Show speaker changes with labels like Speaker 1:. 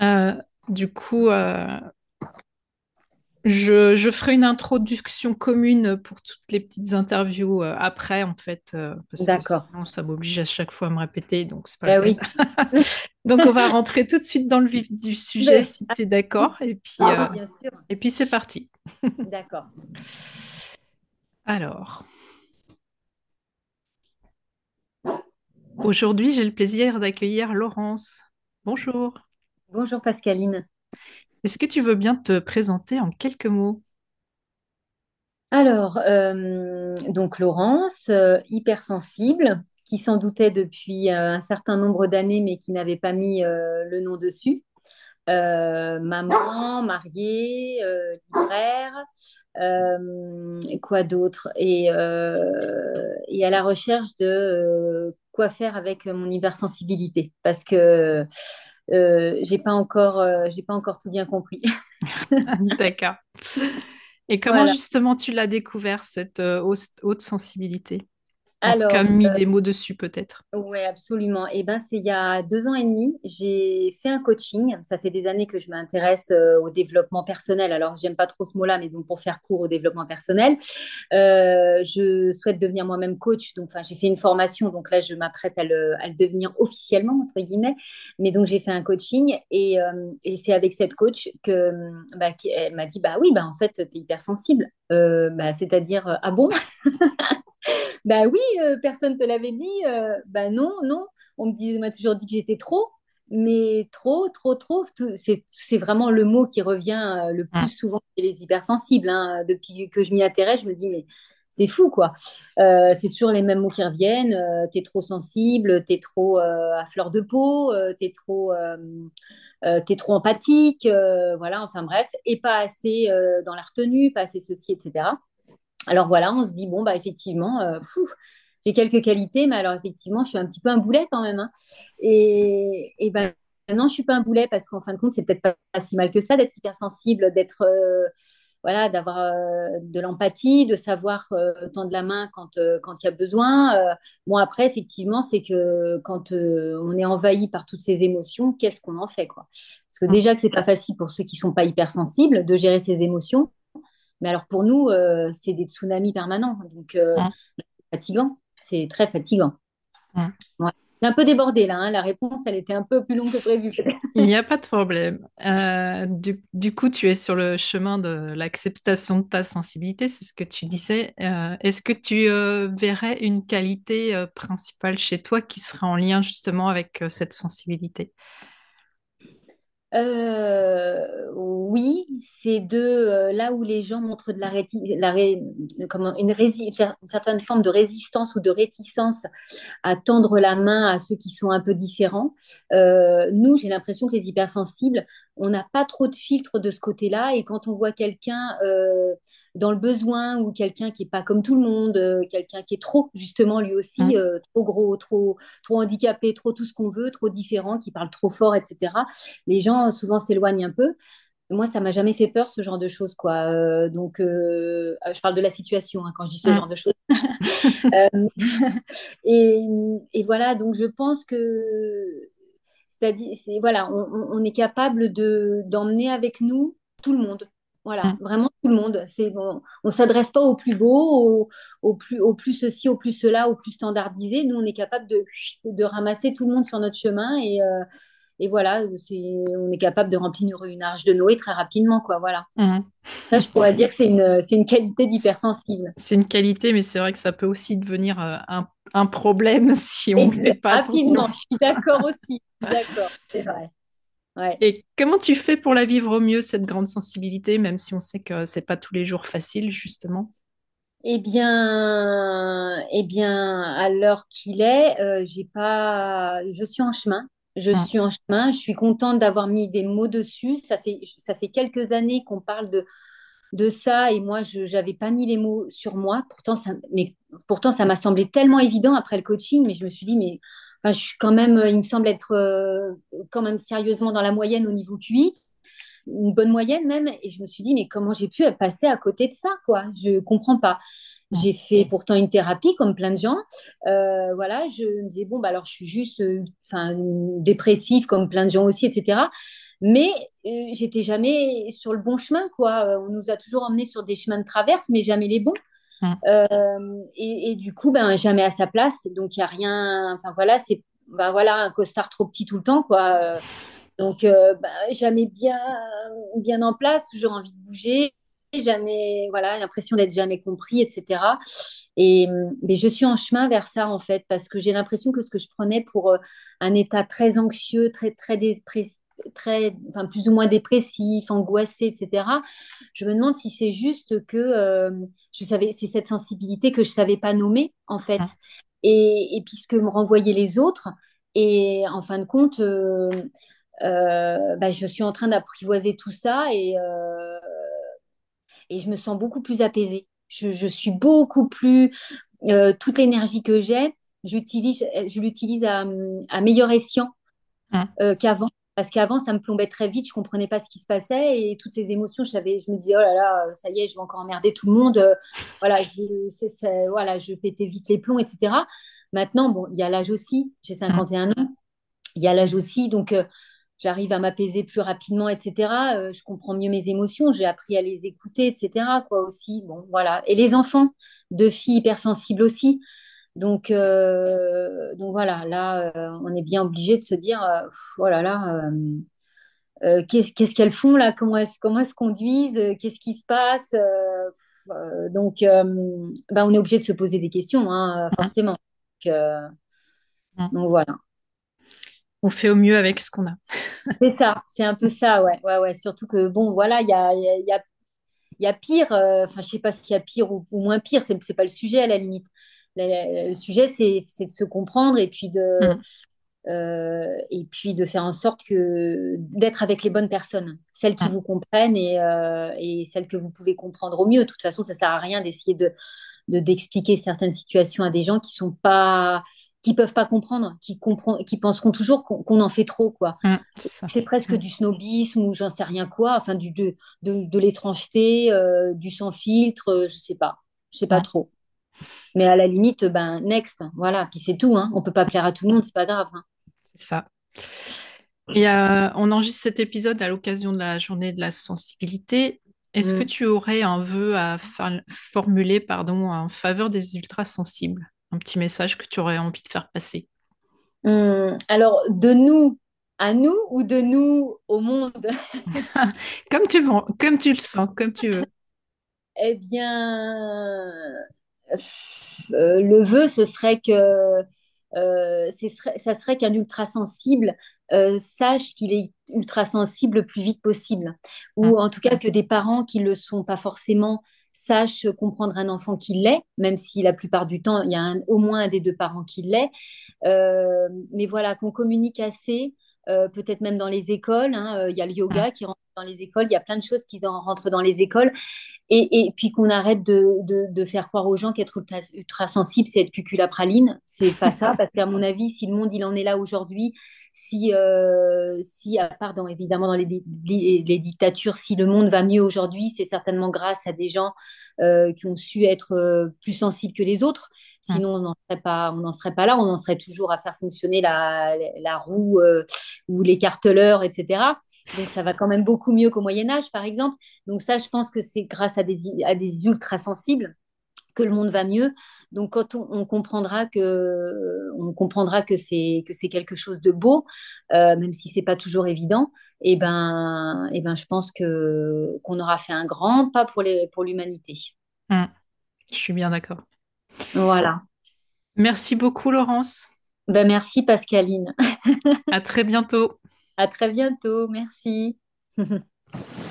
Speaker 1: Euh, du coup, euh, je, je ferai une introduction commune pour toutes les petites interviews euh, après, en fait,
Speaker 2: D'accord.
Speaker 1: sinon ça m'oblige à chaque fois à me répéter, donc c'est pas la peine.
Speaker 2: oui.
Speaker 1: Donc on va rentrer tout de suite dans le vif du sujet, si tu es d'accord, et puis,
Speaker 2: ah oui, bien sûr.
Speaker 1: et puis c'est parti.
Speaker 2: D'accord.
Speaker 1: Alors, aujourd'hui, j'ai le plaisir d'accueillir Laurence. Bonjour.
Speaker 2: Bonjour Pascaline.
Speaker 1: Est-ce que tu veux bien te présenter en quelques mots?
Speaker 2: Alors, euh, donc Laurence, euh, hypersensible, qui s'en doutait depuis euh, un certain nombre d'années, mais qui n'avait pas mis le nom dessus. Maman, mariée, libraire, quoi d'autre? Et, et à la recherche de quoi faire avec mon hypersensibilité, parce que euh, j'ai pas encore, euh, j'ai pas encore tout bien compris.
Speaker 1: D'accord. Et comment
Speaker 2: Voilà.
Speaker 1: justement tu l'as découvert, cette euh, haute sensibilité? En tout cas,
Speaker 2: Alors,
Speaker 1: mis des mots dessus peut-être.
Speaker 2: Oui, absolument. Et ben, c'est il y a deux ans et demi, j'ai fait un coaching. Ça fait des années que je m'intéresse euh, au développement personnel. Alors, j'aime pas trop ce mot-là, mais donc pour faire court au développement personnel, euh, je souhaite devenir moi-même coach. Donc, enfin, j'ai fait une formation. Donc là, je m'apprête à le, à le devenir officiellement entre guillemets. Mais donc, j'ai fait un coaching et, euh, et c'est avec cette coach que bah, qui- elle m'a dit, bah oui, bah en fait, tu es hypersensible. Euh, bah, c'est-à-dire, euh, ah bon? Bah oui, euh, personne te l'avait dit. euh, bah non, non. On me disait, m'a toujours dit que j'étais trop, mais trop, trop, trop. C'est, vraiment le mot qui revient euh, le plus
Speaker 1: Mm.
Speaker 2: souvent chez les hypersensibles. hein. Depuis que je m'y intéresse, je me dis, mais c'est fou, quoi. Euh, c'est toujours les mêmes mots qui reviennent. Euh, t'es trop sensible, t'es trop euh, à fleur de peau, t'es trop, trop empathique, voilà, enfin bref, et pas assez dans la retenue, pas assez ceci, etc. Alors voilà, on se dit, bon, bah effectivement, euh, j'ai quelques qualités, mais alors effectivement, je suis un petit peu un boulet quand même. hein. Et, et ben non, je suis pas un boulet parce qu'en fin de compte, c'est peut-être pas, pas si mal que ça d'être hypersensible, d'être, euh, voilà, d'avoir euh, de l'empathie, de savoir euh, tendre la main quand quand il y a besoin. Bon, après, effectivement, c'est que quand on est envahi par toutes ces émotions, qu'est-ce qu'on en fait, quoi? Parce que
Speaker 1: Mm.
Speaker 2: déjà que c'est pas facile pour ceux qui sont pas hypersensibles de gérer ces émotions. Mais alors pour nous, euh, c'est des tsunamis permanents. Donc, euh, fatigant. C'est très fatigant.
Speaker 1: Mm.
Speaker 2: Ouais. Un peu débordé là. hein. La réponse, elle était un peu plus longue que prévu.
Speaker 1: Il n'y a pas de problème. Euh, du, du coup, tu es sur le chemin de l'acceptation de ta sensibilité, c'est ce que tu disais. Est-ce que tu verrais une qualité principale chez toi qui serait en lien justement avec cette sensibilité?
Speaker 2: Euh, oui, c'est de euh, là où les gens montrent de la, la ré- comment, une, certaine forme de résistance ou de réticence à tendre la main à ceux qui sont un peu différents. Euh, nous, j'ai l'impression que les hypersensibles, on n'a pas trop de filtre de ce côté-là. Et quand on voit quelqu'un dans le besoin ou quelqu'un qui est pas comme tout le monde, euh, quelqu'un qui est trop, justement, lui aussi,
Speaker 1: Mm.
Speaker 2: euh, trop gros, trop, trop handicapé, trop tout ce qu'on veut, trop différent, qui parle trop fort, etc. Les gens souvent s'éloignent un peu. Moi, ça m'a jamais fait peur, ce genre de choses, quoi. Euh, donc, euh, je parle de la situation hein, quand je dis ce
Speaker 1: Mm.
Speaker 2: genre de choses. Et, et voilà, donc je pense que, c'est-à-dire, c'est, voilà, on, on- on est capable de, d'emmener avec nous tout le monde. Voilà,
Speaker 1: Mm.
Speaker 2: vraiment tout le monde. C'est bon, on s'adresse pas au plus beau, au, au plus, au plus ceci, au plus cela, au plus standardisé. Nous, on est capable de, de ramasser tout le monde sur notre chemin et, euh, et voilà, on est capable de remplir une arche de Noé très rapidement, quoi. Voilà.
Speaker 1: Mm.
Speaker 2: Ça, je pourrais dire que c'est une, une qualité d'hypersensible.
Speaker 1: C'est une qualité, mais c'est vrai que ça peut aussi devenir euh, un, un problème si on ne fait pas attention.
Speaker 2: Rapidement, je suis d'accord aussi. D'accord, c'est vrai. Ouais.
Speaker 1: Et comment tu fais pour la vivre au mieux, cette grande sensibilité, même si on sait que c'est pas tous les jours facile, justement?
Speaker 2: Eh bien, eh bien, à l'heure qu'il est, euh, j'ai pas, je suis en chemin. Je suis en chemin. Je suis contente d'avoir mis des mots dessus. Ça fait, ça fait quelques années qu'on parle de, de ça et moi, je n'avais pas mis les mots sur moi. Pourtant, ça, mais pourtant, ça m'a semblé tellement évident après le coaching. Mais je me suis dit, mais enfin, je suis quand même, il me semble être euh, quand même sérieusement dans la moyenne au niveau QI. une bonne moyenne même. Et je me suis dit, mais comment j'ai pu passer à côté de ça, quoi? Je comprends pas. J'ai fait pourtant une thérapie comme plein de gens. Euh, voilà, je me disais, bon, bah, alors je suis juste enfin, dépressive comme plein de gens aussi, etc. Mais euh, j'étais jamais sur le bon chemin, quoi. On nous a toujours emmenés sur des chemins de traverse, mais jamais les bons. Euh, et, du coup, ben, jamais à sa place. Donc, il n'y a rien. Enfin, voilà, c'est ben, voilà, un costard trop petit tout le temps, quoi. Donc, ben, jamais bien, bien en place, toujours envie de bouger jamais, voilà, l'impression d'être jamais compris, etc. Et mais je suis en chemin vers ça en fait, parce que j'ai l'impression que ce que je prenais pour euh, un état très anxieux, très très très, enfin plus ou moins dépressif, angoissé, etc. Je me demande si c'est juste que euh, je savais, c'est cette sensibilité que je savais pas nommer en fait, et, et puisque me renvoyaient les autres, et en fin de compte. Euh, bah, je suis en train d'apprivoiser tout ça et, et je me sens beaucoup plus apaisée. Je, suis beaucoup plus. Euh, toute l'énergie que j'ai, j'utilise, je l'utilise à, meilleur escient euh, qu'avant. Parce qu'avant, ça me plombait très vite, je comprenais pas ce qui se passait et toutes ces émotions, je, savais, je me disais, oh là là, ça y est, je vais encore emmerder tout le monde. Euh, voilà, je, voilà, je pétais vite les plombs, etc. Maintenant, bon, il y a l'âge aussi, j'ai 51 ans, il y a l'âge aussi, donc j'arrive à m'apaiser plus rapidement, etc. Euh, je comprends mieux mes émotions, j'ai appris à les écouter, etc. Quoi aussi. Bon, voilà. Et les enfants de filles hypersensibles aussi. Donc, euh, donc voilà, là, euh, on est bien obligé de se dire, voilà, oh là, qu'est-ce qu'elles font là? Comment elles comment se conduisent Qu'est-ce qui se passe? Donc, ben, on est obligé de se poser des questions, hein, forcément. Donc, donc voilà
Speaker 1: on fait au mieux avec ce qu'on a.
Speaker 2: c'est ça, c'est un peu ça, ouais. ouais, ouais. Surtout que, bon, voilà, il y a, y, a, y a, pire, euh, enfin, je sais pas s'il y a pire ou, moins pire, c'est, c'est pas le sujet à la limite. Le, sujet, c'est, de se comprendre et puis de. Mm. Euh, et puis de faire en sorte que d'être avec les bonnes personnes, celles qui mm. vous comprennent et, euh, et, celles que vous pouvez comprendre au mieux. De toute façon, ça sert à rien d'essayer de, d'expliquer certaines situations à des gens qui sont pas qui peuvent pas comprendre qui comprend qui penseront toujours qu'on en fait trop quoi mmh, c'est presque du snobisme ou j'en sais rien quoi enfin du de, de, l'étrangeté euh, du sans filtre je sais pas je sais pas trop mais à la limite ben next voilà puis c'est tout hein. on peut pas plaire à tout le monde c'est pas grave hein.
Speaker 1: c'est ça et euh, on enregistre cet épisode à l'occasion de la journée de la sensibilité est-ce que mm. tu aurais un vœu à formuler pardon, en faveur des ultrasensibles? Un petit message que tu aurais envie de faire passer?
Speaker 2: Mm. Alors, de nous à nous ou de nous au monde?
Speaker 1: Comme, tu veux, comme tu le sens, comme tu veux.
Speaker 2: Eh bien, le vœu, ce serait que euh, ça serait qu'un ultra sensible euh, sache qu'il est ultra sensible le plus vite possible. Ou en tout cas que des parents qui ne le sont pas forcément sachent comprendre un enfant qui l'est, même si la plupart du temps, il y a au moins un des deux parents qui l'est. Euh, mais voilà, qu'on communique assez, peut-être même dans les écoles. Hein, il y a le yoga qui rentre dans les écoles, il y a plein de choses qui rentrent dans les écoles. Et, puis qu'on arrête de, faire croire aux gens qu'être ultra, sensible, c'est être cuculapraline. C'est pas ça, parce qu'à mon avis, si le monde il en est là aujourd'hui, si, euh, si à part dans, évidemment dans les, dictatures, si le monde va mieux aujourd'hui, c'est certainement grâce à des gens euh, qui ont su être euh, plus sensibles que les autres. Sinon, on n'en serait pas, serait pas là. On en serait toujours à faire fonctionner la, la roue ou les carteleurs, etc. Donc, ça va quand même beaucoup mieux qu'au Moyen Âge, par exemple. Donc ça, je pense que c'est grâce à des, à des ultra sensibles que le monde va mieux. Donc quand on, comprendra que on comprendra que c'est que c'est quelque chose de beau, euh, même si c'est pas toujours évident, et eh ben et eh ben je pense que qu'on aura fait un grand pas pour les pour l'humanité.
Speaker 1: Mmh. Je suis bien d'accord.
Speaker 2: Voilà.
Speaker 1: Merci beaucoup Laurence.
Speaker 2: Ben merci Pascaline.
Speaker 1: à très bientôt.
Speaker 2: À très bientôt. Merci. Mm-hmm.